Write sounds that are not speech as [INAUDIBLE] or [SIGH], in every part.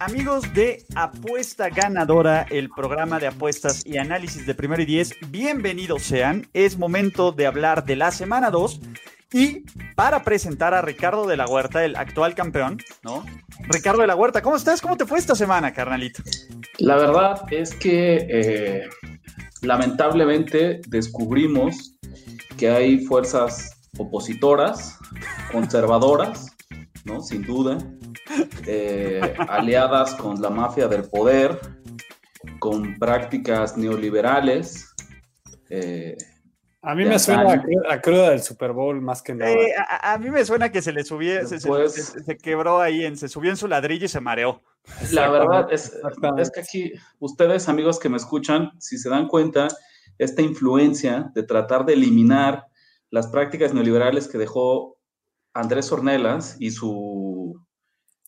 Amigos de Apuesta Ganadora, el programa de apuestas y análisis de primero y diez, bienvenidos sean. Es momento de hablar de la semana 2 y para presentar a Ricardo de la Huerta, el actual campeón, ¿no? Ricardo de la Huerta, ¿cómo estás? ¿Cómo te fue esta semana, carnalito? La verdad es que eh, lamentablemente descubrimos que hay fuerzas opositoras, conservadoras, ¿no? Sin duda, eh, aliadas con la mafia del poder, con prácticas neoliberales. Eh, a mí me suena a cruda, del Super Bowl más que nada. Eh, a, mí me suena que se le subió, se, quebró ahí, en, se subió en su ladrillo y se mareó. La verdad es, es que aquí, ustedes amigos que me escuchan, si se dan cuenta, esta influencia de tratar de eliminar las prácticas neoliberales que dejó Andrés Ornelas y su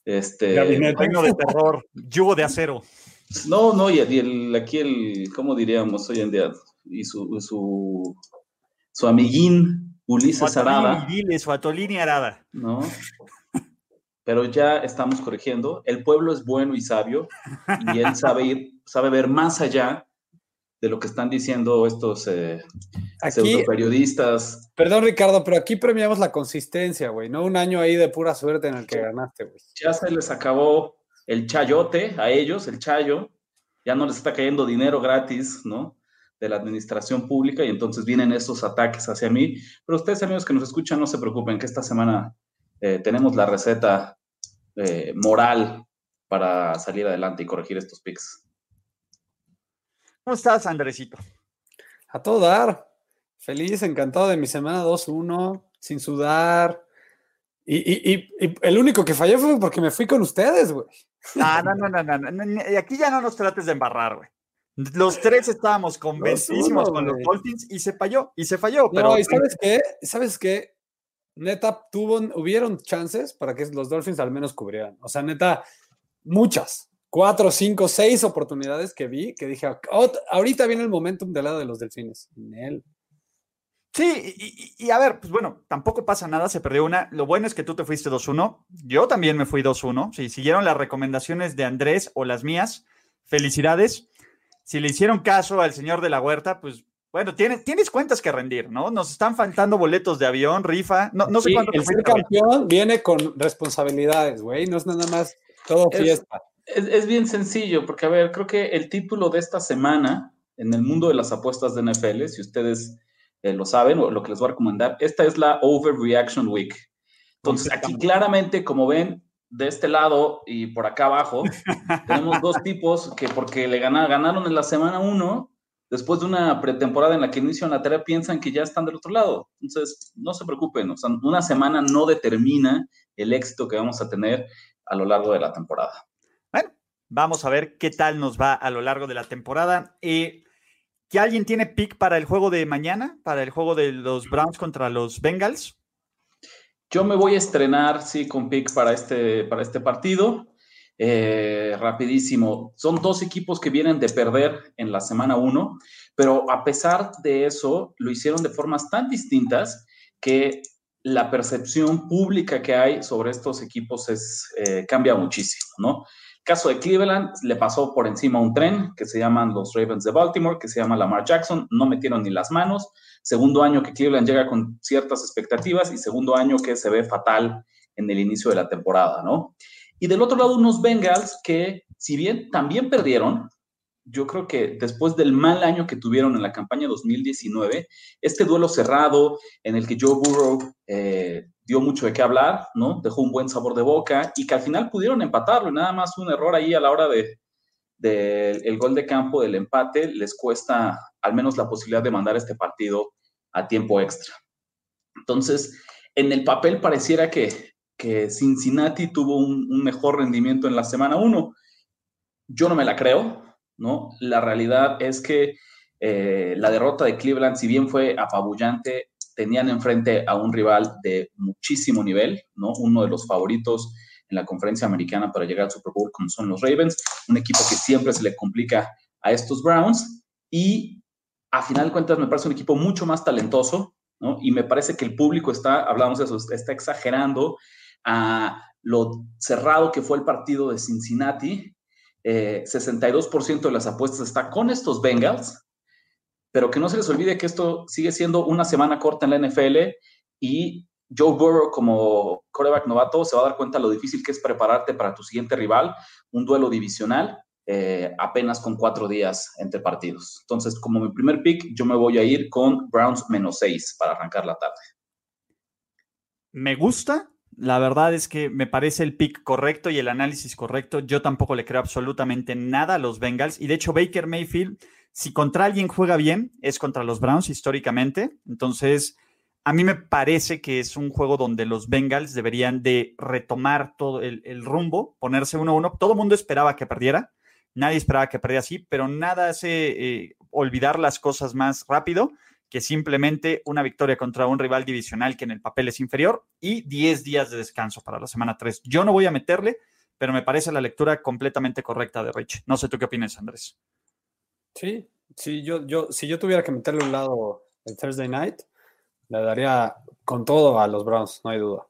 este, Gabinete de terror, yugo de acero. No, no, y, el, aquí el, ¿cómo diríamos hoy en día? Y su, su, su amiguín Ulises Arada. su Atolini Arada. ¿No? Pero ya estamos corrigiendo. El pueblo es bueno y sabio, y él sabe ir, sabe ver más allá de lo que están diciendo estos eh, periodistas. Perdón, Ricardo, pero aquí premiamos la consistencia, güey, no un año ahí de pura suerte en el que ganaste, güey. Ya se les acabó el chayote a ellos, el chayo, ya no les está cayendo dinero gratis, ¿no? De la administración pública y entonces vienen estos ataques hacia mí. Pero ustedes, amigos que nos escuchan, no se preocupen, que esta semana eh, tenemos la receta eh, moral para salir adelante y corregir estos pics. ¿Cómo estás, Andresito? A todo dar. Feliz, encantado de mi semana 2-1, sin sudar. Y, el único que falló fue porque me fui con ustedes, güey. No, no, no, no, no, Y aquí ya no nos trates de embarrar, güey. Los tres estábamos convencidísimos con los Dolphins y se falló, y se falló. Pero... No, y sabes qué, sabes qué, neta, tuvo, hubieron chances para que los Dolphins al menos cubrieran. O sea, neta, muchas cuatro, cinco, seis oportunidades que vi que dije, ahorita viene el momentum del lado de los delfines. Sí, y, a ver, pues bueno, tampoco pasa nada, se perdió una. Lo bueno es que tú te fuiste 2-1. Yo también me fui 2-1. Si siguieron las recomendaciones de Andrés o las mías, felicidades. Si le hicieron caso al señor de la huerta, pues bueno, tienes, tienes cuentas que rendir, ¿no? Nos están faltando boletos de avión, rifa. No, no sé cuánto. El ser campeón viene con responsabilidades, güey. No es nada más todo fiesta. Es, bien sencillo, porque a ver, creo que el título de esta semana en el mundo de las apuestas de NFL, si ustedes eh, lo saben o lo que les voy a recomendar, esta es la Overreaction Week. Entonces, aquí claramente, como ven, de este lado y por acá abajo, [LAUGHS] tenemos dos tipos que porque le ganaron, ganaron en la semana uno, después de una pretemporada en la que inician la tarea, piensan que ya están del otro lado. Entonces, no se preocupen, o sea, una semana no determina el éxito que vamos a tener a lo largo de la temporada. Vamos a ver qué tal nos va a lo largo de la temporada. Eh, ¿Que alguien tiene pick para el juego de mañana? Para el juego de los Browns contra los Bengals. Yo me voy a estrenar, sí, con pick para este, para este partido. Eh, rapidísimo. Son dos equipos que vienen de perder en la semana 1, pero a pesar de eso, lo hicieron de formas tan distintas que la percepción pública que hay sobre estos equipos es, eh, cambia muchísimo, ¿no? Caso de Cleveland, le pasó por encima un tren que se llaman los Ravens de Baltimore, que se llama Lamar Jackson, no metieron ni las manos. Segundo año que Cleveland llega con ciertas expectativas y segundo año que se ve fatal en el inicio de la temporada, ¿no? Y del otro lado, unos Bengals que, si bien también perdieron, yo creo que después del mal año que tuvieron en la campaña 2019, este duelo cerrado en el que Joe Burrow eh, dio mucho de qué hablar, ¿no? Dejó un buen sabor de boca y que al final pudieron empatarlo y nada más un error ahí a la hora de, el gol de campo del empate les cuesta al menos la posibilidad de mandar este partido a tiempo extra. Entonces, en el papel pareciera que, que Cincinnati tuvo un, un mejor rendimiento en la semana 1. Yo no me la creo, ¿no? La realidad es que eh, la derrota de Cleveland, si bien fue apabullante, tenían enfrente a un rival de muchísimo nivel, ¿no? Uno de los favoritos en la conferencia americana para llegar al Super Bowl, como son los Ravens, un equipo que siempre se le complica a estos Browns y a final de cuentas me parece un equipo mucho más talentoso, ¿no? Y me parece que el público está, hablamos de eso, está exagerando a lo cerrado que fue el partido de Cincinnati. 62% eh, de las apuestas está con estos Bengals, pero que no se les olvide que esto sigue siendo una semana corta en la NFL y Joe Burrow como coreback novato se va a dar cuenta lo difícil que es prepararte para tu siguiente rival, un duelo divisional, eh, apenas con cuatro días entre partidos. Entonces, como mi primer pick, yo me voy a ir con Browns menos seis para arrancar la tarde. Me gusta. La verdad es que me parece el pick correcto y el análisis correcto. Yo tampoco le creo absolutamente nada a los Bengals. Y de hecho, Baker Mayfield si contra alguien juega bien, es contra los Browns históricamente. Entonces, a mí me parece que es un juego donde los Bengals deberían de retomar todo el, rumbo, ponerse uno a uno. Todo el mundo esperaba que perdiera, nadie esperaba que perdiera así, pero nada hace eh, olvidar las cosas más rápido que simplemente una victoria contra un rival divisional que en el papel es inferior y 10 días de descanso para la semana 3. Yo no voy a meterle, pero me parece la lectura completamente correcta de Rich. No sé tú qué opinas, Andrés. Sí, sí, yo, yo, si yo tuviera que meterle un lado el Thursday night, le daría con todo a los Browns, no hay duda.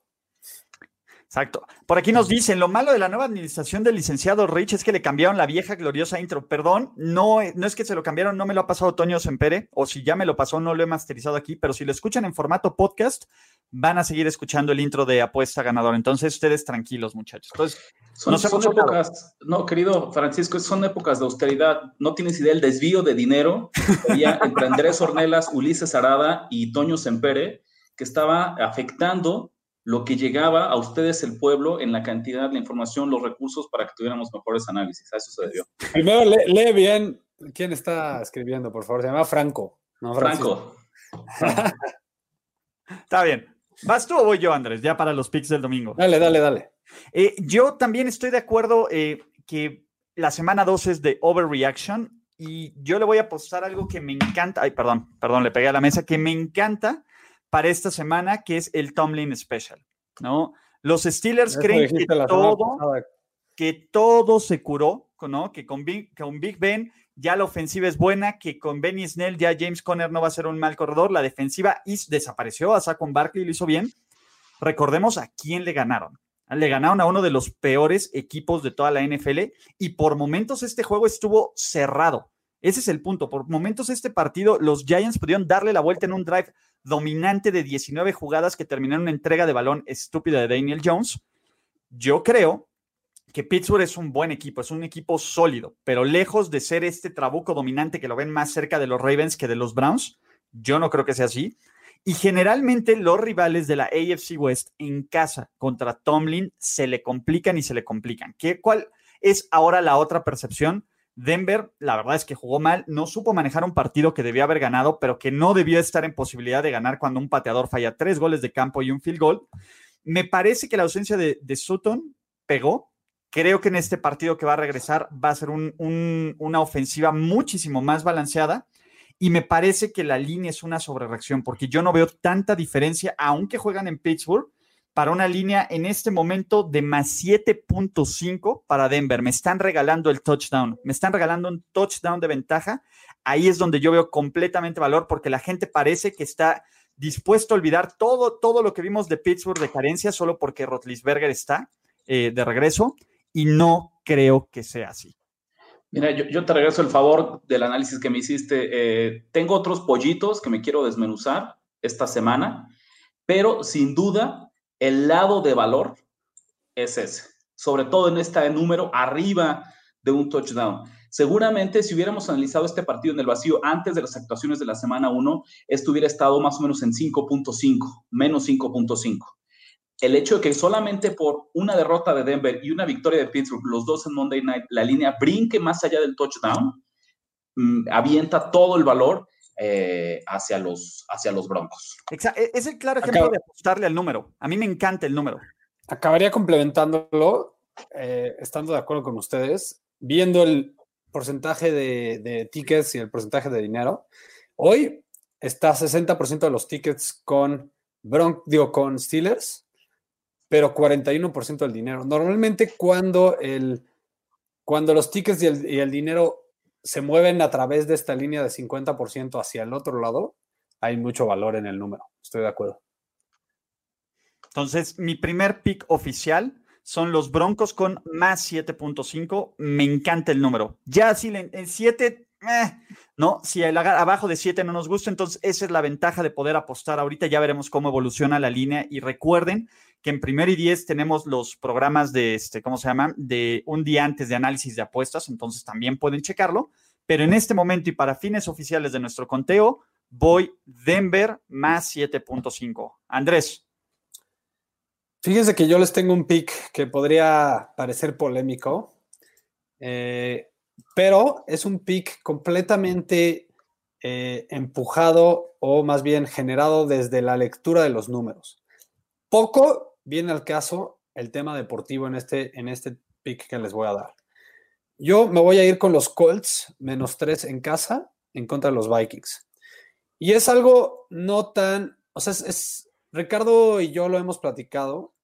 Exacto. Por aquí nos dicen, lo malo de la nueva administración del licenciado Rich es que le cambiaron la vieja gloriosa intro. Perdón, no, no es que se lo cambiaron, no me lo ha pasado Toño Sempere, o si ya me lo pasó, no lo he masterizado aquí, pero si lo escuchan en formato podcast, van a seguir escuchando el intro de Apuesta Ganador. Entonces, ustedes tranquilos, muchachos. Entonces, son, épocas, no, querido Francisco, son épocas de austeridad. No tienes idea del desvío de dinero entre Andrés Ornelas, Ulises Arada y Toño Sempere, que estaba afectando lo que llegaba a ustedes el pueblo en la cantidad, de información, los recursos para que tuviéramos mejores análisis. A eso se debió. Primero lee, bien quién está escribiendo, por favor. Se llama Franco. Franco. está bien. ¿Vas tú o voy yo, Andrés? Ya para los picks del domingo. Dale, dale, dale. Eh, yo también estoy de acuerdo eh, que la semana 2 es de overreaction y yo le voy a apostar algo que me encanta. Ay, perdón, perdón, le pegué a la mesa, que me encanta para esta semana, que es el Tomlin Special, ¿no? Los Steelers creen que todo, que todo se curó, ¿no? Que con Big, con Big Ben ya la ofensiva es buena, que con Benny Snell ya James Conner no va a ser un mal corredor, la defensiva desapareció, a Saquon Barkley lo hizo bien. Recordemos a quién le ganaron. Le ganaron a uno de los peores equipos de toda la NFL y por momentos este juego estuvo cerrado. Ese es el punto. Por momentos este partido, los Giants pudieron darle la vuelta en un drive dominante de 19 jugadas que terminaron en una entrega de balón estúpida de Daniel Jones. Yo creo que Pittsburgh es un buen equipo, es un equipo sólido, pero lejos de ser este trabuco dominante que lo ven más cerca de los Ravens que de los Browns, yo no creo que sea así. Y generalmente los rivales de la AFC West en casa contra Tomlin se le complican y se le complican. ¿Qué, ¿Cuál es ahora la otra percepción? Denver, la verdad es que jugó mal, no supo manejar un partido que debía haber ganado, pero que no debió estar en posibilidad de ganar cuando un pateador falla tres goles de campo y un field goal. Me parece que la ausencia de, Sutton pegó. Creo que en este partido que va a regresar va a ser una ofensiva muchísimo más balanceada. Y me parece que la línea es una sobrereacción, porque yo no veo tanta diferencia, aunque juegan en Pittsburgh, para una línea en este momento de más 7.5 para Denver. Me están regalando el touchdown, me están regalando un touchdown de ventaja. Ahí es donde yo veo completamente valor porque la gente parece que está dispuesto a olvidar todo, todo lo que vimos de Pittsburgh de carencia solo porque Rotlisberger está eh, de regreso y no creo que sea así. Mira, yo, te regreso el favor del análisis que me hiciste. Eh, tengo otros pollitos que me quiero desmenuzar esta semana, pero sin duda el lado de valor es ese, sobre todo en este número arriba de un touchdown. Seguramente si hubiéramos analizado este partido en el vacío antes de las actuaciones de la semana 1, esto hubiera estado más o menos en 5.5, menos 5.5. El hecho de que solamente por una derrota de Denver y una victoria de Pittsburgh, los dos en Monday Night, la línea brinque más allá del touchdown, mm, avienta todo el valor eh, hacia, los, hacia los Broncos. E, es el claro ejemplo de apostarle al número. A mí me encanta el número. Acabaría complementándolo, eh, estando de acuerdo con ustedes, viendo el porcentaje de, de tickets y el porcentaje de dinero, hoy está 60% de los tickets con Bron digo, con Steelers, pero 41% del dinero. Normalmente cuando, el, cuando los tickets y el, y el dinero se mueven a través de esta línea de 50% hacia el otro lado, hay mucho valor en el número. Estoy de acuerdo. Entonces, mi primer pick oficial son los Broncos con más 7.5. Me encanta el número. Ya si en 7, eh, no, si el abajo de 7 no nos gusta, entonces esa es la ventaja de poder apostar. Ahorita ya veremos cómo evoluciona la línea y recuerden que en primer y 10 tenemos los programas de, este, ¿cómo se llama? De un día antes de análisis de apuestas, entonces también pueden checarlo. Pero en este momento y para fines oficiales de nuestro conteo, voy Denver más 7.5. Andrés. Fíjense que yo les tengo un pick que podría parecer polémico, eh, pero es un pick completamente eh, empujado o más bien generado desde la lectura de los números. Poco viene al caso el tema deportivo en este, en este pick que les voy a dar. Yo me voy a ir con los Colts menos tres en casa en contra de los Vikings. Y es algo no tan, o sea, es Ricardo y yo lo hemos platicado,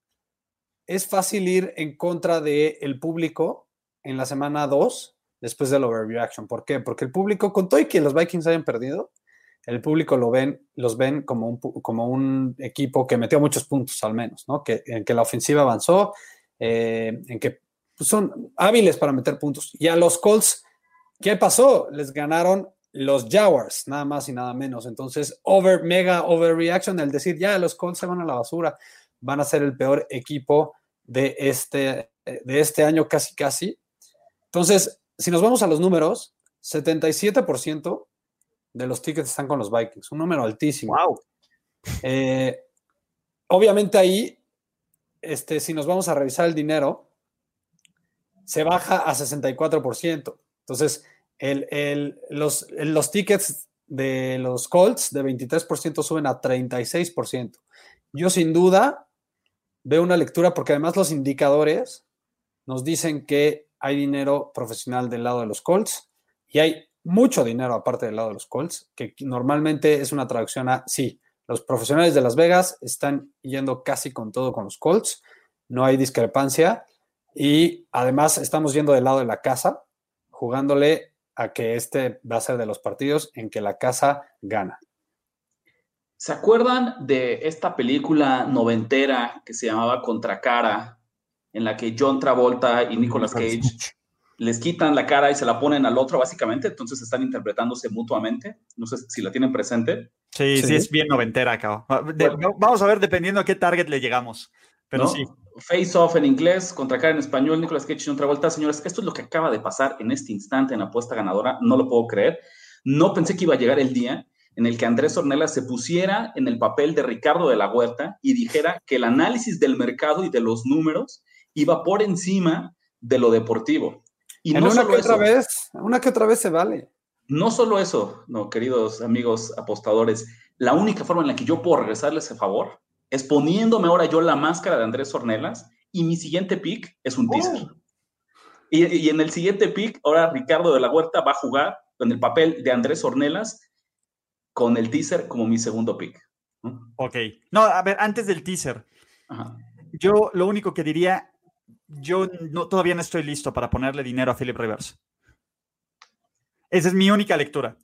es fácil ir en contra del el público en la semana 2 después del overreaction. ¿Por qué? Porque el público, con todo y que los Vikings hayan perdido, el público lo ven, los ven como un, equipo que metió muchos puntos al menos, ¿no? Que, en que la ofensiva avanzó, eh, en que pues, son hábiles para meter puntos. Y a los Colts, ¿qué pasó? Les ganaron los Jaguars, nada más y nada menos. Entonces, over, mega overreaction, el decir, ya, los Colts se van a la basura, van a ser el peor equipo de este, de este año casi, casi. Entonces, si nos vamos a los números, 77% de los tickets están con los Vikings, un número altísimo. Wow. Eh, obviamente ahí, este, si nos vamos a revisar el dinero, se baja a 64%. Entonces, el, los, los tickets de los Colts de 23% suben a 36%. Yo sin duda veo una lectura porque además los indicadores nos dicen que hay dinero profesional del lado de los Colts y hay mucho dinero aparte del lado de los Colts, que normalmente es una traducción a, sí, los profesionales de Las Vegas están yendo casi con todo con los Colts, no hay discrepancia y además estamos yendo del lado de la casa, jugándole a que este va a ser de los partidos en que la casa gana. ¿Se acuerdan de esta película noventera que se llamaba Contracara, en la que John Travolta y Nicolas Cage les quitan la cara y se la ponen al otro, básicamente? Entonces están interpretándose mutuamente. No sé si la tienen presente. Sí, sí, es bien noventera acá. vamos a ver dependiendo a qué target le llegamos. Pero sí. Face Off en inglés, contra cara en español, Nicolas Cage y John Travolta. Señores, esto es lo que acaba de pasar en este instante en la apuesta ganadora. No lo puedo creer. No pensé que iba a llegar el día en el que Andrés Ornella se pusiera en el papel de Ricardo de la Huerta y dijera que el análisis del mercado y de los números iba por encima de lo deportivo. Y no una que otra vez, una que otra vez se vale. No solo eso, no, queridos amigos apostadores, la única forma en la que yo puedo regresarle ese favor es poniéndome ahora yo la máscara de Andrés Ornelas y mi siguiente pick es un teaser. Oh. Y, y, en el siguiente pick, ahora Ricardo de la Huerta va a jugar con el papel de Andrés Ornelas con el teaser como mi segundo pick. Ok. No, a ver, antes del teaser. Yo lo único que diría, yo no, todavía no estoy listo para ponerle dinero a Philip Rivers. Esa es mi única lectura.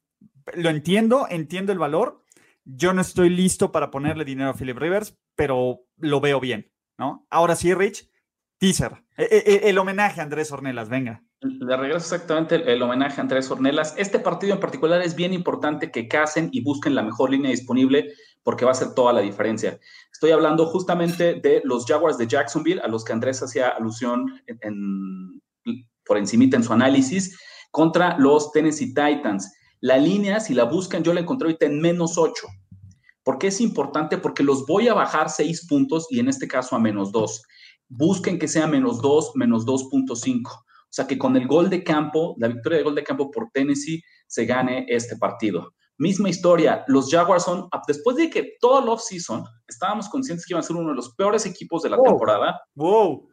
Lo entiendo, entiendo el valor. Yo no estoy listo para ponerle dinero a Philip Rivers, pero lo veo bien, ¿no? Ahora sí, Rich, teaser. E, e, e, el homenaje a Andrés Ornelas, venga. Le regreso exactamente el, homenaje a Andrés Ornelas. Este partido en particular es bien importante que casen y busquen la mejor línea disponible porque va a hacer toda la diferencia. Estoy hablando justamente de los Jaguars de Jacksonville, a los que Andrés hacía alusión por encimita en su análisis, contra los Tennessee Titans. La línea, si la buscan, yo la encontré ahorita en menos 8. ¿Por qué es importante? Porque los voy a bajar 6 puntos y en este caso a menos 2. Busquen que sea menos 2, menos 2.5 o sea, que con el gol de campo, la victoria de gol de campo por Tennessee, se gane este partido. Misma historia, los Jaguars son, después de que todo el off-season estábamos conscientes que iban a ser uno de los peores equipos de la temporada. ¡Wow!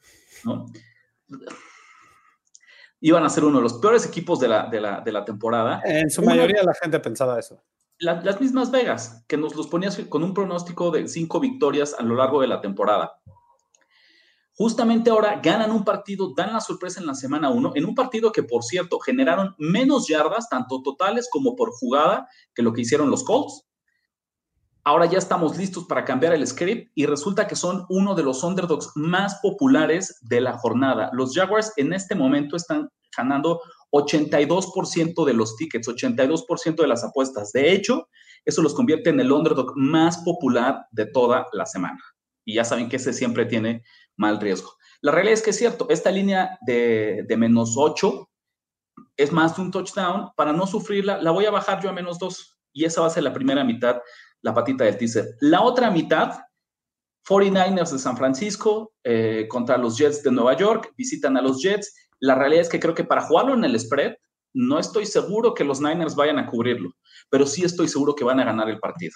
iban a ser uno de los peores equipos de la, de la, temporada. En su mayoría la gente pensaba eso. las mismas Vegas, que nos los ponías con un pronóstico de cinco victorias a lo largo de la temporada. Justamente ahora ganan un partido, dan la sorpresa en la semana 1, en un partido que, por cierto, generaron menos yardas, tanto totales como por jugada, que lo que hicieron los Colts. Ahora ya estamos listos para cambiar el script y resulta que son uno de los underdogs más populares de la jornada. Los Jaguars en este momento están ganando 82% de los tickets, 82% de las apuestas. De hecho, eso los convierte en el underdog más popular de toda la semana. Y ya saben que ese siempre tiene mal riesgo. La realidad es que es cierto, esta línea de, de menos 8 es más de un touchdown. Para no sufrirla, la voy a bajar yo a menos 2. Y esa va a ser la primera mitad la patita del teaser. La otra mitad, 49ers de San Francisco eh, contra los Jets de Nueva York, visitan a los Jets. La realidad es que creo que para jugarlo en el spread, no estoy seguro que los Niners vayan a cubrirlo, pero sí estoy seguro que van a ganar el partido.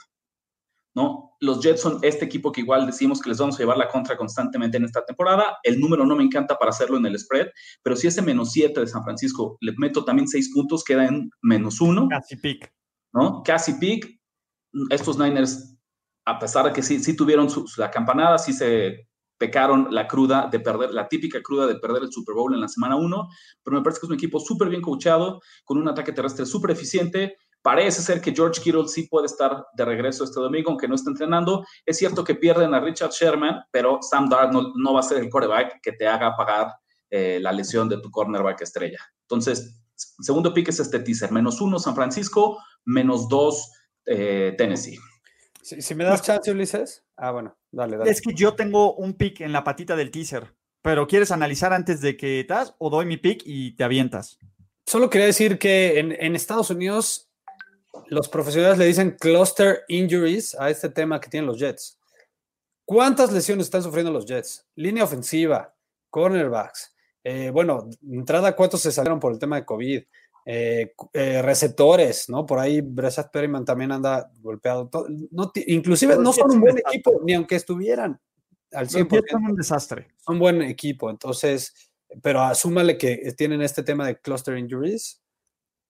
¿No? Los Jets son este equipo que igual decimos que les vamos a llevar la contra constantemente en esta temporada. El número no me encanta para hacerlo en el spread, pero si ese menos 7 de San Francisco le meto también 6 puntos, queda en menos 1. Casi pick. ¿no? Casi pick estos Niners, a pesar de que sí, sí tuvieron su, la campanada, sí se pecaron la cruda de perder, la típica cruda de perder el Super Bowl en la semana 1, pero me parece que es un equipo súper bien coachado, con un ataque terrestre súper eficiente. Parece ser que George Kittle sí puede estar de regreso este domingo, aunque no está entrenando. Es cierto que pierden a Richard Sherman, pero Sam Darnold no va a ser el quarterback que te haga pagar eh, la lesión de tu cornerback estrella. Entonces, segundo pick es este teaser, menos uno San Francisco, menos dos eh, Tennessee. Si, me das chance, Ulises. Ah, bueno, dale, dale. Es que yo tengo un pick en la patita del teaser, pero ¿quieres analizar antes de que estás o doy mi pick y te avientas? Solo quería decir que en, Estados Unidos los profesionales le dicen cluster injuries a este tema que tienen los Jets. ¿Cuántas lesiones están sufriendo los Jets? Línea ofensiva, cornerbacks. Eh, bueno, entrada, ¿cuántos se salieron por el tema de COVID? Eh, eh, receptores, ¿no? Por ahí Breshad Perryman también anda golpeado. No, inclusive no son un buen equipo, ni aunque estuvieran al 100%. Son un desastre. Son un buen equipo, entonces, pero asúmale que tienen este tema de cluster injuries.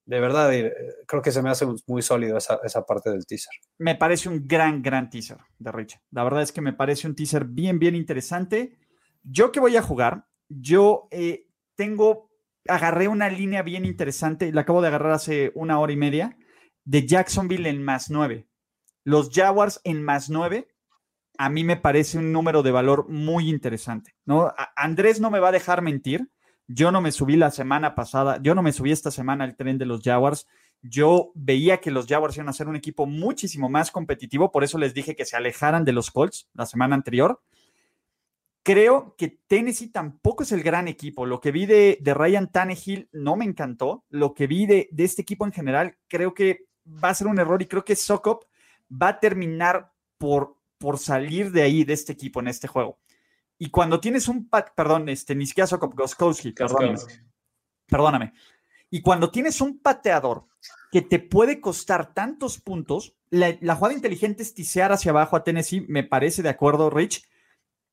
De verdad, eh, creo que se me hace muy sólido esa, esa parte del teaser. Me parece un gran, gran teaser de Rich. La verdad es que me parece un teaser bien, bien interesante. Yo que voy a jugar, yo tengo agarré una línea bien interesante, la acabo de agarrar hace una hora y media, de Jacksonville en más nueve. Los Jaguars en más nueve, a mí me parece un número de valor muy interesante. ¿no? Andrés no me va a dejar mentir. Yo no me subí la semana pasada, yo no me subí esta semana al tren de los Jaguars. Yo veía que los Jaguars iban a ser un equipo muchísimo más competitivo, por eso les dije que se alejaran de los Colts la semana anterior. Creo que Tennessee tampoco es el gran equipo. Lo que vi de, Ryan Tannehill no me encantó. Lo que vi de, este equipo en general, creo que va a ser un error y creo que Sokop va a terminar por, por salir de ahí, de este equipo en este juego. Y cuando tienes un, perdón, este, ni siquiera Goskowski, perdóname, perdóname. Y cuando tienes un pateador que te puede costar tantos puntos, la, la jugada inteligente es tisear hacia abajo a Tennessee, me parece de acuerdo, Rich,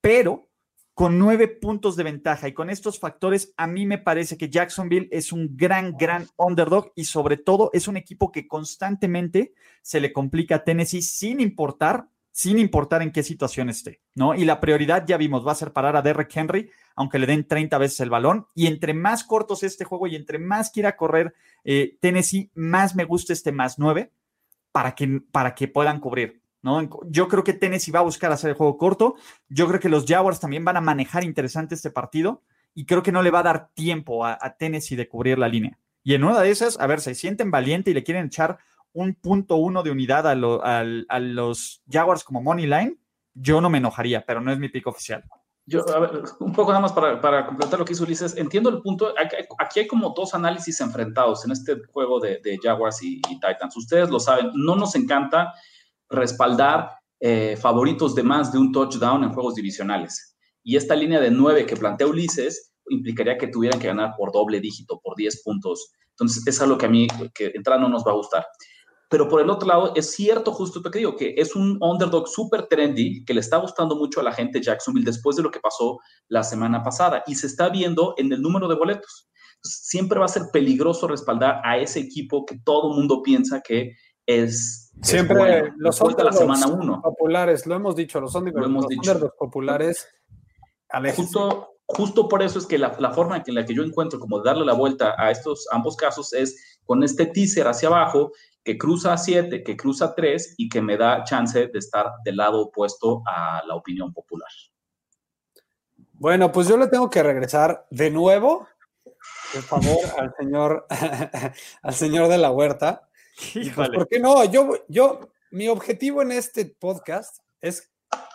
pero con nueve puntos de ventaja. Y con estos factores, a mí me parece que Jacksonville es un gran, gran underdog y sobre todo es un equipo que constantemente se le complica a Tennessee sin importar, sin importar en qué situación esté, ¿no? Y la prioridad, ya vimos, va a ser parar a Derrick Henry, aunque le den 30 veces el balón. Y entre más cortos este juego y entre más quiera correr eh, Tennessee, más me gusta este más nueve para que, para que puedan cubrir. Yo creo que Tennessee va a buscar hacer el juego corto. Yo creo que los Jaguars también van a manejar interesante este partido y creo que no le va a dar tiempo a, Tennessee de cubrir la línea. Y en una de esas, a ver, se sienten valiente y le quieren echar un punto uno de unidad a, los Jaguars como money line, yo no me enojaría, pero no es mi pico oficial. Yo, a ver, un poco nada más para, completar lo que hizo Ulises. Entiendo el punto. Aquí hay como dos análisis enfrentados en este juego de, Jaguars y, Titans. Ustedes lo saben, no nos encanta respaldar eh, favoritos de más de un touchdown en juegos divisionales. Y esta línea de 9 que plantea Ulises implicaría que tuvieran que ganar por doble dígito, por 10 puntos. Entonces, es algo que a mí, que entrar no nos va a gustar. Pero por el otro lado, es cierto justo lo que digo, que es un underdog súper trendy que le está gustando mucho a la gente Jacksonville después de lo que pasó la semana pasada y se está viendo en el número de boletos. siempre va a ser peligroso respaldar a ese equipo que todo mundo piensa que es. Siempre los de la semana uno. populares, lo hemos dicho, los son hemos dicho. los populares. Justo, justo por eso es que la, la forma en la que yo encuentro como darle la vuelta a estos ambos casos es con este teaser hacia abajo que cruza a 7, que cruza a 3 y que me da chance de estar del lado opuesto a la opinión popular. Bueno, pues yo le tengo que regresar de nuevo, por favor, al señor, [LAUGHS] al señor de la huerta. Pues, ¿Por qué no? Yo, yo, mi objetivo en este podcast es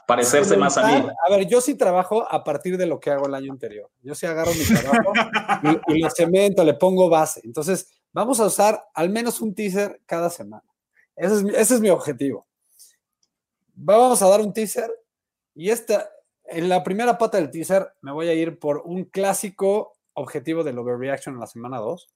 parecerse más a mí. A ver, yo sí trabajo a partir de lo que hago el año anterior. Yo sí agarro mi trabajo y, y, lo cemento, le pongo base. Entonces, vamos a usar al menos un teaser cada semana. Ese es, mi objetivo. Vamos a dar un teaser y esta, en la primera pata del teaser me voy a ir por un clásico objetivo del overreaction en la semana 2,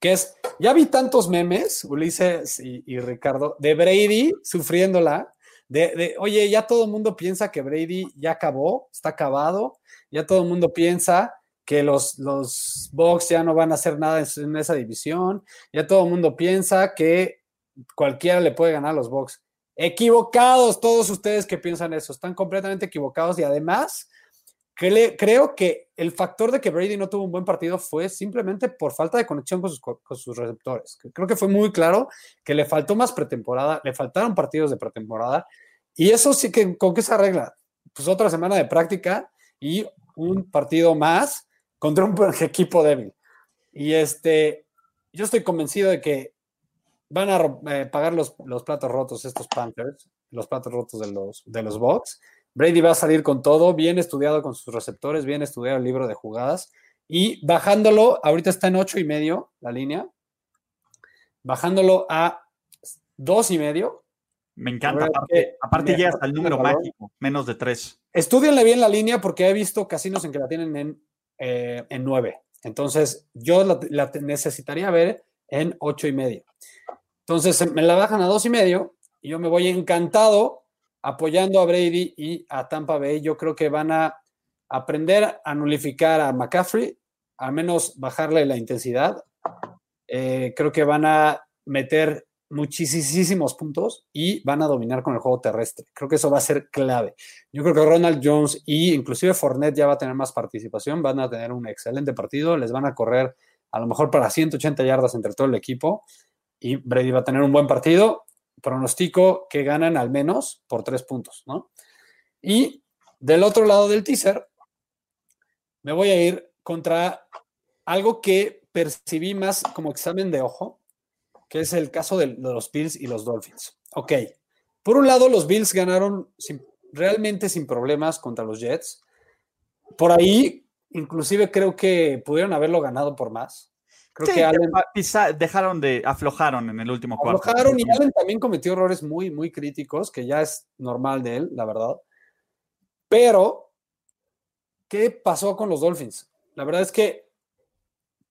que es, ya vi tantos memes, Ulises y, Ricardo, de Brady sufriéndola, de, de, oye, ya todo el mundo piensa que Brady ya acabó, está acabado, ya todo el mundo piensa que los, los Bucks ya no van a hacer nada en, esa división, ya todo el mundo piensa que cualquiera le puede ganar a los Bucks. Equivocados todos ustedes que piensan eso, están completamente equivocados y además creo que el factor de que Brady no tuvo un buen partido fue simplemente por falta de conexión con sus, con sus receptores. Creo que fue muy claro que le faltó más pretemporada, le faltaron partidos de pretemporada y eso sí que con qué se arregla. Pues otra semana de práctica y un partido más contra un [LAUGHS] equipo débil. Y este, yo estoy convencido de que van a eh, pagar los, los, platos rotos estos Panthers, los platos rotos de los, de los Bucks. Brady va a salir con todo, bien estudiado con sus receptores, bien estudiado el libro de jugadas y bajándolo, ahorita está en ocho y medio la línea, bajándolo a dos y medio. Me encanta, aparte, aparte llega hasta el número mágico, menos de tres. Estudienle bien la línea porque he visto casinos en que la tienen en, eh, en nueve. Entonces, yo la, necesitaría ver en ocho y medio. Entonces me la bajan a dos y medio y yo me voy encantado apoyando a Brady y a Tampa Bay. Yo creo que van a aprender a nulificar a McCaffrey, al menos bajarle la intensidad. Eh, creo que van a meter muchísimos puntos y van a dominar con el juego terrestre. Creo que eso va a ser clave. Yo creo que Ronald Jones y inclusive Fournette ya va a tener más participación, van a tener un excelente partido, les van a correr a lo mejor para 180 yardas entre todo el equipo y Brady va a tener un buen partido. Pronostico que ganan al menos por tres puntos, ¿no? Y del otro lado del teaser, me voy a ir contra algo que percibí más como examen de ojo, que es el caso de los Bills y los Dolphins. Ok, por un lado, los Bills ganaron realmente sin problemas contra los Jets. Por ahí, inclusive creo que pudieron haberlo ganado por más. Creo que Allen, dejaron de, aflojaron en el último cuarto. Aflojaron y Allen también cometió errores muy, muy críticos, que ya es normal de él, la verdad. Pero, ¿qué pasó con los Dolphins? La verdad es que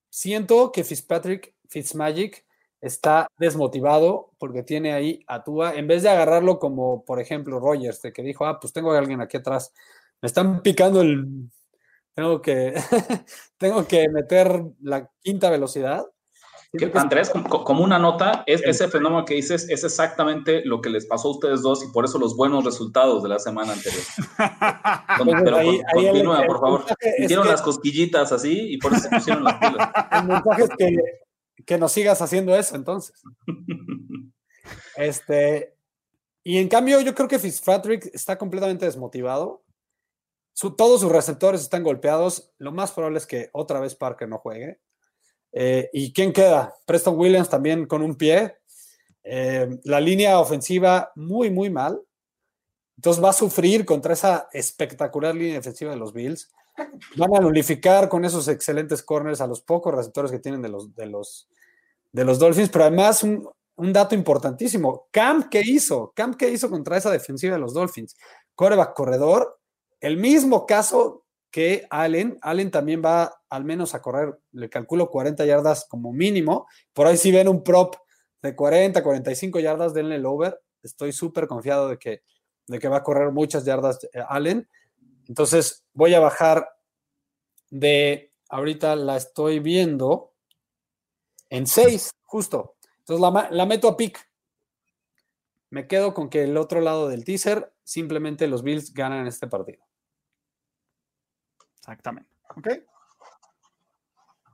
siento que Fitzpatrick, Fitzmagic, está desmotivado porque tiene ahí a Tua, en vez de agarrarlo como, por ejemplo, Rogers, de que dijo, ah, pues tengo a alguien aquí atrás, me están picando el tengo que, [LAUGHS] tengo que meter la quinta velocidad. Andrés, como una nota, es, ese fenómeno que dices es exactamente lo que les pasó a ustedes dos y por eso los buenos resultados de la semana anterior. [LAUGHS] Pero continúa, por favor. Hicieron las cosquillitas así y por eso se pusieron las pilas. [LAUGHS] El mensaje es que, que nos sigas haciendo eso entonces. Este, y en cambio, yo creo que Fitzpatrick está completamente desmotivado todos sus receptores están golpeados. Lo más probable es que otra vez Parker no juegue. Eh, ¿Y quién queda? Preston Williams también con un pie. Eh, la línea ofensiva muy, muy mal. Entonces va a sufrir contra esa espectacular línea defensiva de los Bills. Van a nulificar con esos excelentes corners a los pocos receptores que tienen de los, de los, de los Dolphins. Pero además, un, dato importantísimo: Camp, ¿qué hizo? Camp, ¿qué hizo contra esa defensiva de los Dolphins? Coreback corredor el mismo caso que Allen. Allen también va al menos a correr, le calculo 40 yardas como mínimo. Por ahí si ven un prop de 40, 45 yardas, denle el over. Estoy súper confiado de que, de que va a correr muchas yardas eh, Allen. Entonces voy a bajar de ahorita la estoy viendo en 6, justo. Entonces la, la meto a pick. Me quedo con que el otro lado del teaser, simplemente los Bills ganan este partido. Exactamente. Ok.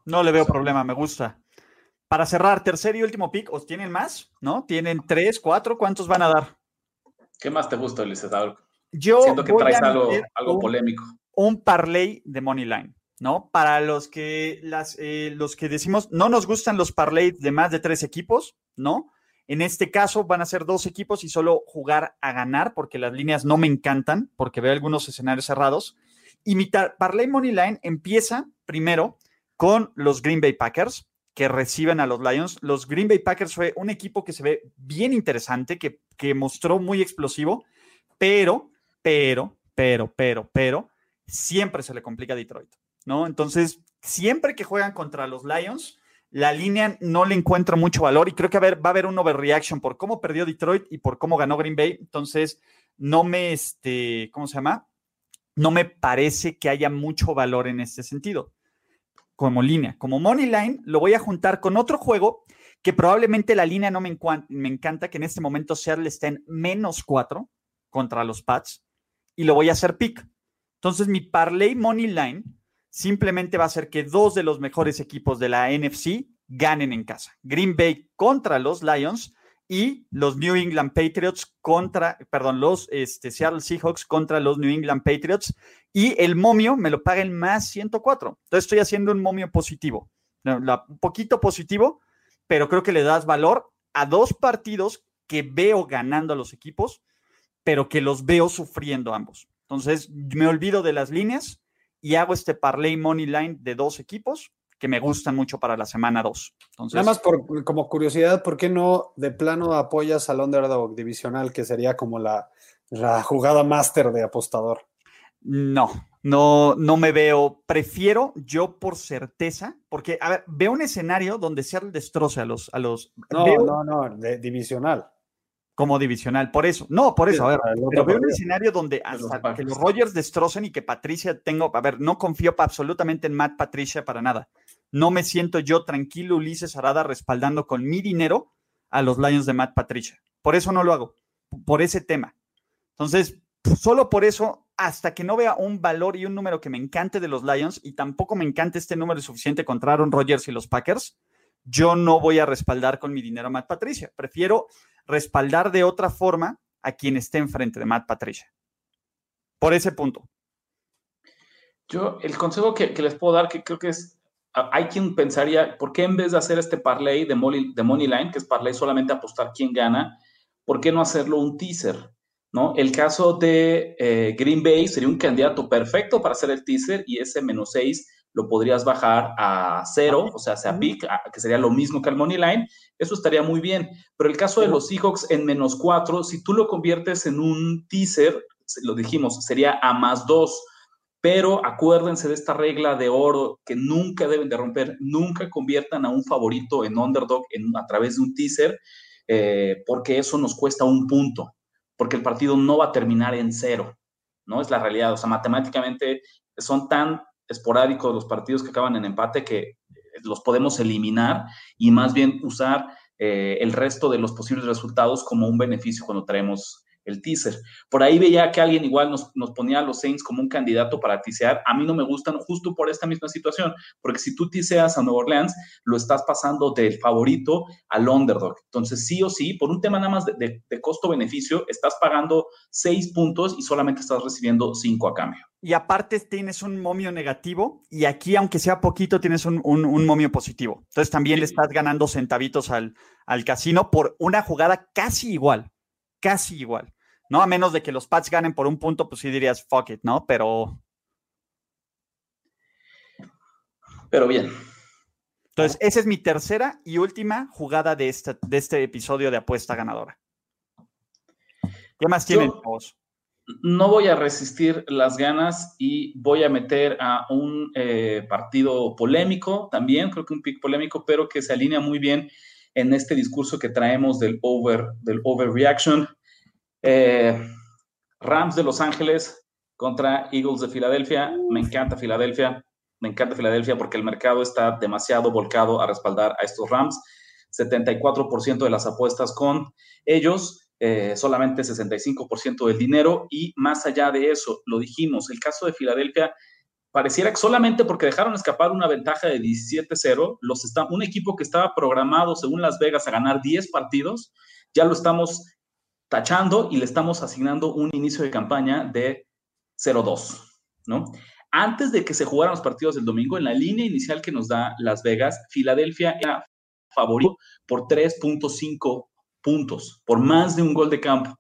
No le veo problema, me gusta. Para cerrar, tercer y último pick, ¿os tienen más? ¿No? ¿Tienen tres, cuatro? ¿Cuántos van a dar? ¿Qué más te gusta, Ulises? Yo Siento que traes algo, algo polémico. Un parlay de Money Line, ¿no? Para los que, las, eh, los que decimos, no nos gustan los parlays de más de tres equipos, ¿no? En este caso van a ser dos equipos y solo jugar a ganar, porque las líneas no me encantan, porque veo algunos escenarios cerrados. Y mi parlay Money Line empieza primero con los Green Bay Packers, que reciben a los Lions. Los Green Bay Packers fue un equipo que se ve bien interesante, que, que mostró muy explosivo, pero, pero, pero, pero, pero, siempre se le complica a Detroit, ¿no? Entonces, siempre que juegan contra los Lions, la línea no le encuentra mucho valor y creo que va a haber un overreaction por cómo perdió Detroit y por cómo ganó Green Bay. Entonces, no me, este, ¿cómo se llama? No me parece que haya mucho valor en este sentido como línea. Como money line, lo voy a juntar con otro juego que probablemente la línea no me, me encanta, que en este momento Seattle está en menos 4 contra los Pats, y lo voy a hacer pick. Entonces, mi parlay money line simplemente va a ser que dos de los mejores equipos de la NFC ganen en casa. Green Bay contra los Lions y los New England Patriots contra, perdón, los este, Seattle Seahawks contra los New England Patriots y el momio me lo paga el más 104. Entonces estoy haciendo un momio positivo, un poquito positivo, pero creo que le das valor a dos partidos que veo ganando a los equipos, pero que los veo sufriendo ambos. Entonces me olvido de las líneas y hago este parlay money line de dos equipos que me gustan mucho para la semana 2. Nada más por, como curiosidad, ¿por qué no de plano apoyas al underdog divisional, que sería como la, la jugada máster de apostador? No, no, no me veo. Prefiero yo por certeza, porque, a ver, veo un escenario donde Seattle destroce a los. A los no, no, no, de divisional. Como divisional, por eso. No, por eso, a ver, pero veo un escenario donde hasta que los Rogers destrocen y que Patricia tengo, a ver, no confío absolutamente en Matt Patricia para nada no me siento yo tranquilo, Ulises Arada, respaldando con mi dinero a los Lions de Matt Patricia. Por eso no lo hago, por ese tema. Entonces, solo por eso, hasta que no vea un valor y un número que me encante de los Lions, y tampoco me encante este número suficiente contra Aaron Rodgers y los Packers, yo no voy a respaldar con mi dinero a Matt Patricia. Prefiero respaldar de otra forma a quien esté enfrente de Matt Patricia. Por ese punto. Yo, el consejo que, que les puedo dar, que creo que es hay quien pensaría, ¿por qué en vez de hacer este parlay de money, de line, que es parlay solamente apostar quién gana, ¿por qué no hacerlo un teaser? ¿no? El caso de eh, Green Bay sería un candidato perfecto para hacer el teaser y ese menos 6 lo podrías bajar a cero, o sea, sea pick, que sería lo mismo que el money line, eso estaría muy bien. Pero el caso de los Seahawks en menos 4, si tú lo conviertes en un teaser, lo dijimos, sería a más 2 pero acuérdense de esta regla de oro que nunca deben de romper, nunca conviertan a un favorito en underdog a través de un teaser, eh, porque eso nos cuesta un punto, porque el partido no va a terminar en cero, ¿no? Es la realidad, o sea, matemáticamente son tan esporádicos los partidos que acaban en empate que los podemos eliminar y más bien usar eh, el resto de los posibles resultados como un beneficio cuando traemos el teaser. Por ahí veía que alguien igual nos, ponía a los Saints como un candidato para tisear. A mí no me gustan justo por esta misma situación, porque si tú tiseas a Nueva Orleans, lo estás pasando del favorito al underdog. Entonces, sí o sí, por un tema nada más de, costo-beneficio, estás pagando seis puntos y solamente estás recibiendo cinco a cambio. Y aparte tienes un momio negativo y aquí, aunque sea poquito, tienes un, momio positivo. Entonces también le estás ganando centavitos al, al casino por una jugada casi igual, casi igual. ¿No? A menos de que los Pats ganen por un punto, pues sí dirías fuck it, ¿no? Pero. Pero bien. Entonces, esa es mi tercera y última jugada de este, de este episodio de apuesta ganadora. ¿Qué más tienen vos? No voy a resistir las ganas y voy a meter a un eh, partido polémico también, creo que un pick polémico, pero que se alinea muy bien en este discurso que traemos del over, del overreaction. Eh, Rams de Los Ángeles contra Eagles de Filadelfia. Me encanta Filadelfia. Me encanta Filadelfia porque el mercado está demasiado volcado a respaldar a estos Rams. 74% de las apuestas con ellos, eh, solamente 65% del dinero y más allá de eso, lo dijimos, el caso de Filadelfia pareciera que solamente porque dejaron escapar una ventaja de 17-0, los está, un equipo que estaba programado según Las Vegas a ganar 10 partidos, ya lo estamos tachando y le estamos asignando un inicio de campaña de 0-2, ¿no? Antes de que se jugaran los partidos del domingo, en la línea inicial que nos da Las Vegas, Filadelfia era favorito por 3.5 puntos, por más de un gol de campo.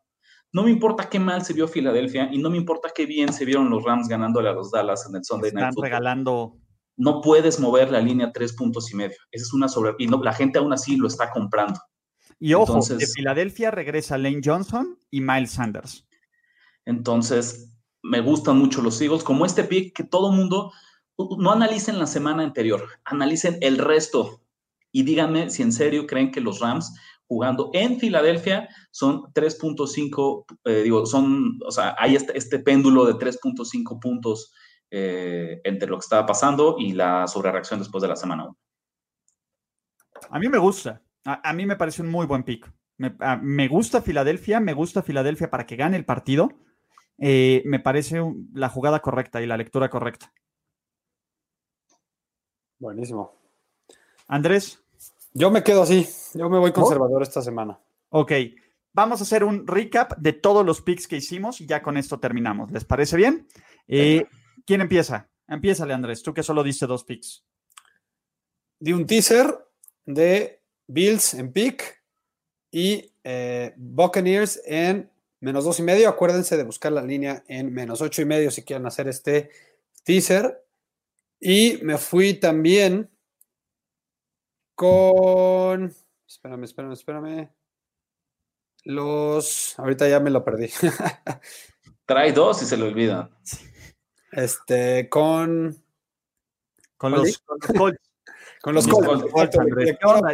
No me importa qué mal se vio Filadelfia y no me importa qué bien se vieron los Rams ganándole a los Dallas en el Sunday Night Están regalando. No puedes mover la línea tres puntos y medio. Esa es una sobre. Y no, la gente aún así lo está comprando. Y ojo, de Filadelfia regresa Lane Johnson y Miles Sanders. Entonces, me gustan mucho los Eagles, como este pick que todo mundo no analicen la semana anterior, analicen el resto y díganme si en serio creen que los Rams jugando en Filadelfia son 3.5, eh, digo, son, o sea, hay este, este péndulo de 3.5 puntos eh, entre lo que estaba pasando y la sobrereacción después de la semana 1. A mí me gusta, a, mí me parece un muy buen pick. Me, gusta Filadelfia, me gusta Filadelfia para que gane el partido. Eh, me parece la jugada correcta y la lectura correcta. Buenísimo. Andrés. Yo me quedo así. Yo me voy conservador esta semana. Ok. Vamos a hacer un recap de todos los picks que hicimos y ya con esto terminamos. ¿Les parece bien? Eh, ¿Quién empieza? Empiézale, Andrés. Tú que solo diste dos picks. Di un teaser de Bills en pick y eh, Buccaneers en menos dos y medio. Acuérdense de buscar la línea en menos ocho y medio si quieren hacer este teaser. Y me fui también con. Espérame, espérame, espérame. Los. Ahorita ya me lo perdí. [LAUGHS] Trae dos y se lo olvida. Este, con. Con los, Colts. Con los Colts.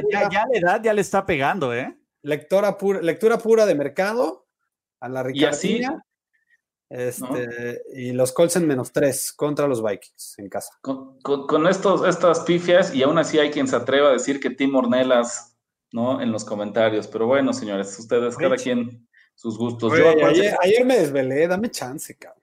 Ya, ya, la edad ya le está pegando, ¿eh? Lectora pura, lectura pura de mercado a la Ricardina. Este, Y los Colts en menos tres contra los Vikings en casa. Con, estos, estas pifias, y aún así hay quien se atreva a decir que Tim Ornelas, ¿no? En los comentarios. Pero bueno, señores, ustedes, cada quien sus gustos. ayer, me desvelé, dame chance, cabrón.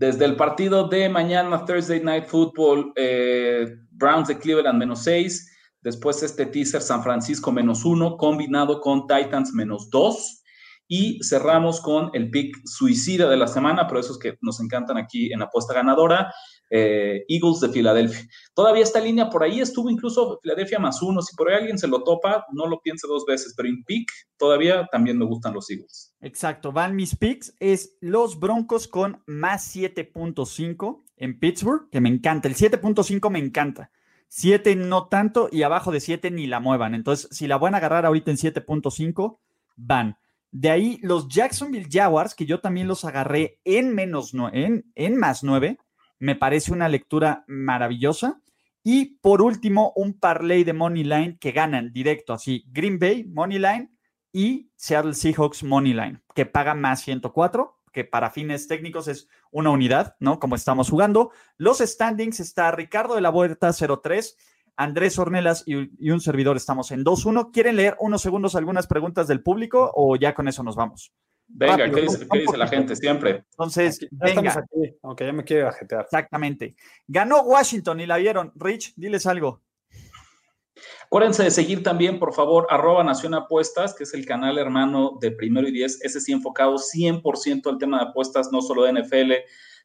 Desde el partido de mañana, Thursday Night Football, eh, Browns de Cleveland menos seis. Después este teaser San Francisco menos uno, combinado con Titans menos dos. Y cerramos con el pick suicida de la semana, pero esos que nos encantan aquí en apuesta ganadora, eh, Eagles de Filadelfia. Todavía esta línea por ahí estuvo incluso Filadelfia más uno. Si por ahí alguien se lo topa, no lo piense dos veces, pero en pick todavía también me gustan los Eagles. Exacto, van mis picks, es los Broncos con más 7.5 en Pittsburgh, que me encanta. El 7.5 me encanta. 7 no tanto y abajo de 7 ni la muevan. Entonces, si la van a agarrar ahorita en 7.5, van. De ahí los Jacksonville Jaguars, que yo también los agarré en menos en, en más 9, me parece una lectura maravillosa. Y por último, un parlay de Money Line que ganan directo, así, Green Bay Money Line y Seattle Seahawks Money Line, que paga más 104, que para fines técnicos es una unidad, ¿no? Como estamos jugando. Los standings está Ricardo de la Vuelta 03, Andrés Ornelas y, un servidor estamos en 2-1. ¿Quieren leer unos segundos algunas preguntas del público o ya con eso nos vamos? Venga, ¿qué dice, la gente siempre? Entonces, venga. aunque ya me quiere ajetear. Exactamente. Ganó Washington y la vieron. Rich, diles algo. Acuérdense de seguir también, por favor, arroba Nación Apuestas, que es el canal hermano de Primero y Diez, ese sí enfocado 100% al tema de apuestas, no solo de NFL,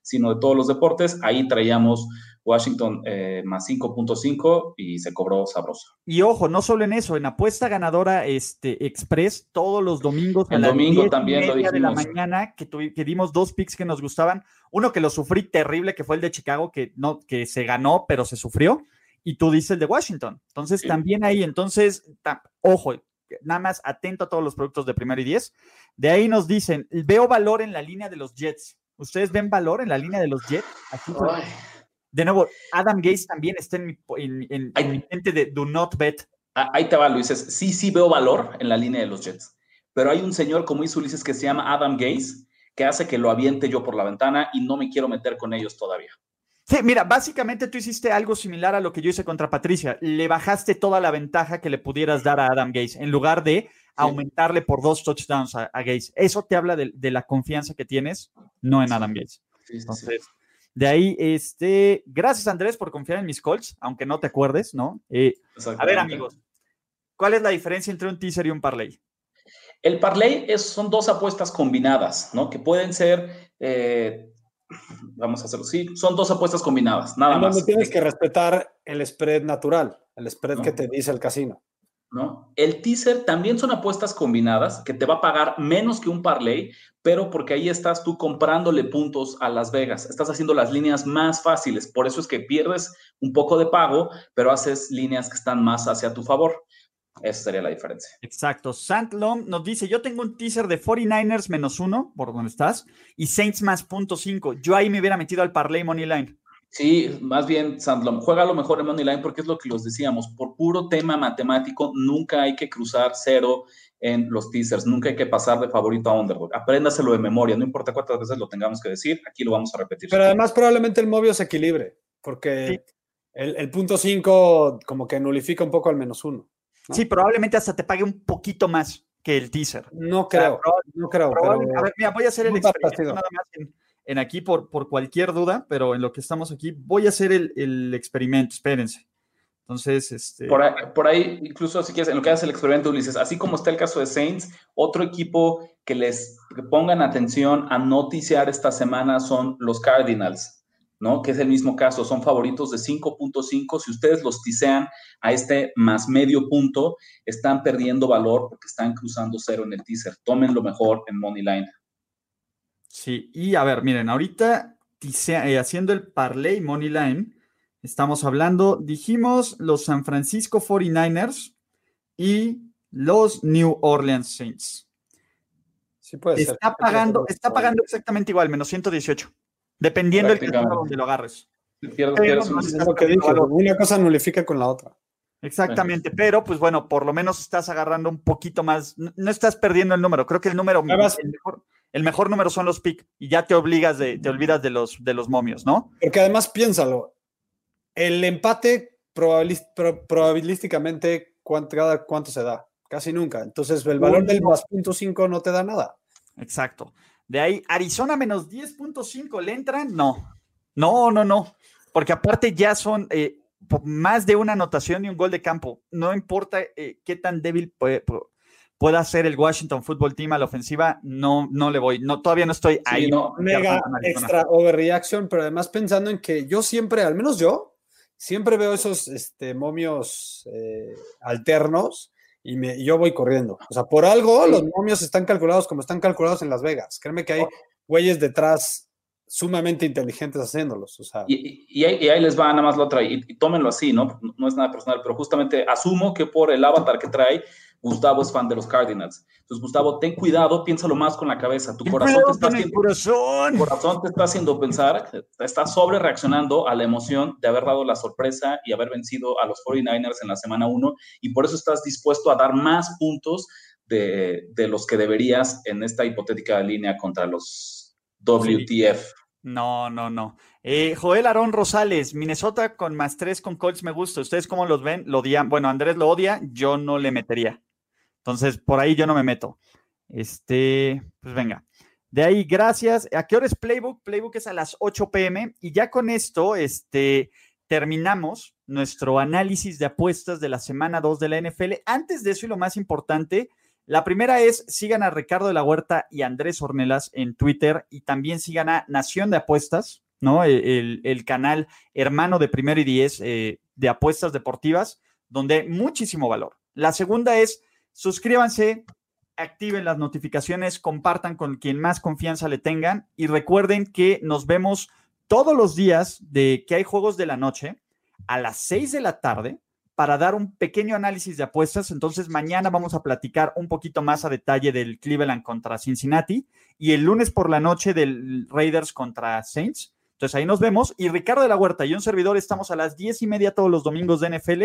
sino de todos los deportes. Ahí traíamos Washington eh, más 5.5 y se cobró sabroso. Y ojo, no solo en eso, en apuesta ganadora este, Express todos los domingos El domingo también lo de la mañana que, que dimos dos picks que nos gustaban, uno que lo sufrí terrible que fue el de Chicago que no que se ganó pero se sufrió y tú dices el de Washington. Entonces también ahí, entonces ojo, nada más atento a todos los productos de primero y diez. De ahí nos dicen, veo valor en la línea de los Jets. ¿Ustedes ven valor en la línea de los Jets? Aquí de nuevo, Adam Gaze también está en mi, en, mente de do not bet. Ah, ahí te va, Luis. Sí, sí veo valor en la línea de los Jets. Pero hay un señor, como hizo Ulises, que se llama Adam Gaze, que hace que lo aviente yo por la ventana y no me quiero meter con ellos todavía. Sí, mira, básicamente tú hiciste algo similar a lo que yo hice contra Patricia. Le bajaste toda la ventaja que le pudieras dar a Adam Gaze en lugar de aumentarle por dos touchdowns a, Gaze. Eso te habla de, la confianza que tienes, no en Adam Gaze. Entonces, de ahí, este, gracias Andrés por confiar en mis Colts, aunque no te acuerdes, ¿no? Eh, a ver, amigos, ¿cuál es la diferencia entre un teaser y un parlay? El parlay es, son dos apuestas combinadas, ¿no? Que pueden ser eh, Vamos a hacerlo. Sí, son dos apuestas combinadas, nada más. tienes que respetar el spread natural, el spread que te dice el casino. ¿No? El teaser también son apuestas combinadas que te va a pagar menos que un parlay, pero porque ahí estás tú comprándole puntos a Las Vegas, estás haciendo las líneas más fáciles, por eso es que pierdes un poco de pago, pero haces líneas que están más hacia tu favor. Esa sería la diferencia. Exacto. Santlom nos dice: Yo tengo un teaser de 49ers menos uno, por donde estás, y Saints más punto cinco. Yo ahí me hubiera metido al parlay Money Line. Sí, más bien, Sandlom, juega lo mejor en Money Line porque es lo que los decíamos. Por puro tema matemático, nunca hay que cruzar cero en los teasers, nunca hay que pasar de favorito a underdog. Apréndaselo de memoria, no importa cuántas veces lo tengamos que decir, aquí lo vamos a repetir. Pero además, probablemente el movio se equilibre, porque el, punto 5 como que nulifica un poco al menos uno. Sí, probablemente hasta te pague un poquito más que el teaser. No creo, no creo. A ver, mira, voy a hacer el experimento nada más en, aquí por, por cualquier duda, pero en lo que estamos aquí, voy a hacer el, experimento, espérense. Entonces, este... Por ahí, incluso si quieres, en lo que hace el experimento, Ulises, así como está el caso de Saints, otro equipo que les pongan atención a noticiar esta semana son los Cardinals. ¿no? Que es el mismo caso, son favoritos de 5.5. Si ustedes los tisean a este más medio punto, están perdiendo valor porque están cruzando cero en el teaser. Tomen lo mejor en Money Line. Sí, y a ver, miren, ahorita eh, haciendo el parlay Money Line, estamos hablando, dijimos los San Francisco 49ers y los New Orleans Saints. Sí, puede está ser. Pagando, está pagando exactamente igual, menos 118. Dependiendo del camino donde lo agarres. una cosa nulifica con la otra. Exactamente, pero pues bueno, por lo menos estás agarrando un poquito más, no estás perdiendo el número, creo que el número, el mejor, número son los pick y ya te obligas de, te olvidas de los, de los momios, ¿no? Porque además piénsalo, el empate probabilísticamente, ¿cuánto, ¿cuánto se da? Casi nunca, entonces el valor del más punto 5 no te da nada. Exacto. De ahí, Arizona menos 10.5, ¿le entran? No, no, no, no, porque aparte ya son eh, más de una anotación y un gol de campo. No importa eh, qué tan débil pueda ser el Washington Football Team a la ofensiva, no, no le voy, no, todavía no estoy ahí. No, mega extra overreaction, pero además pensando en que yo siempre, al menos yo, siempre veo esos este, momios eh, alternos y, yo voy corriendo. O sea, por algo los momios están calculados como están calculados en Las Vegas. Créeme que hay oh. güeyes detrás sumamente inteligentes haciéndolos. O sea. y, ahí, les va nada más la otra, y, y, tómenlo así, ¿no? No es nada personal, pero justamente asumo que por el avatar que trae, Gustavo es fan de los Cardinals. Entonces, Gustavo, ten cuidado, piénsalo más con la cabeza. Tu corazón te está haciendo, corazón. corazón te está haciendo pensar, está sobre reaccionando a la emoción de haber dado la sorpresa y haber vencido a los 49ers en la semana 1 y por eso estás dispuesto a dar más puntos de, los que deberías en esta hipotética línea contra los WTF. No, no, no. Eh, Joel Aarón Rosales, Minnesota con más tres con Colts me gusta. ¿Ustedes cómo los ven? Lo odian. Bueno, Andrés lo odia, yo no le metería. Entonces, por ahí yo no me meto. Este, pues venga. De ahí, gracias. ¿A qué hora es Playbook? Playbook es a las 8 pm. Y ya con esto, este, terminamos nuestro análisis de apuestas de la semana 2 de la NFL. Antes de eso y lo más importante, la primera es sigan a Ricardo de la Huerta y Andrés Ornelas en Twitter y también sigan a Nación de Apuestas, ¿no? El, canal hermano de Primero y Diez eh, de apuestas deportivas, donde hay muchísimo valor. La segunda es Suscríbanse, activen las notificaciones, compartan con quien más confianza le tengan y recuerden que nos vemos todos los días de que hay juegos de la noche a las 6 de la tarde para dar un pequeño análisis de apuestas. Entonces mañana vamos a platicar un poquito más a detalle del Cleveland contra Cincinnati y el lunes por la noche del Raiders contra Saints. Entonces ahí nos vemos y Ricardo de la Huerta y un servidor estamos a las 10 y media todos los domingos de NFL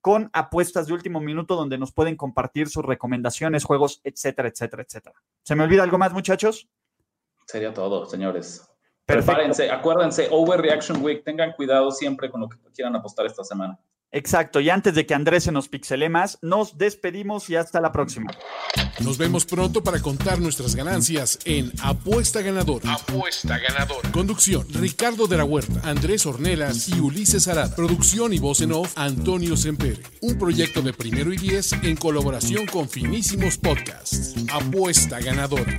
con apuestas de último minuto donde nos pueden compartir sus recomendaciones, juegos, etcétera, etcétera, etcétera. ¿Se me olvida algo más, muchachos? Sería todo, señores. Prepárense, acuérdense, Overreaction Week, tengan cuidado siempre con lo que quieran apostar esta semana. Exacto, y antes de que Andrés se nos pixele más, nos despedimos y hasta la próxima. Nos vemos pronto para contar nuestras ganancias en Apuesta Ganadora. Apuesta Ganadora. Conducción, Ricardo de la Huerta, Andrés Ornelas y Ulises Arada. Producción y voz en off, Antonio Sempere. Un proyecto de primero y diez en colaboración con Finísimos Podcasts. Apuesta Ganadora.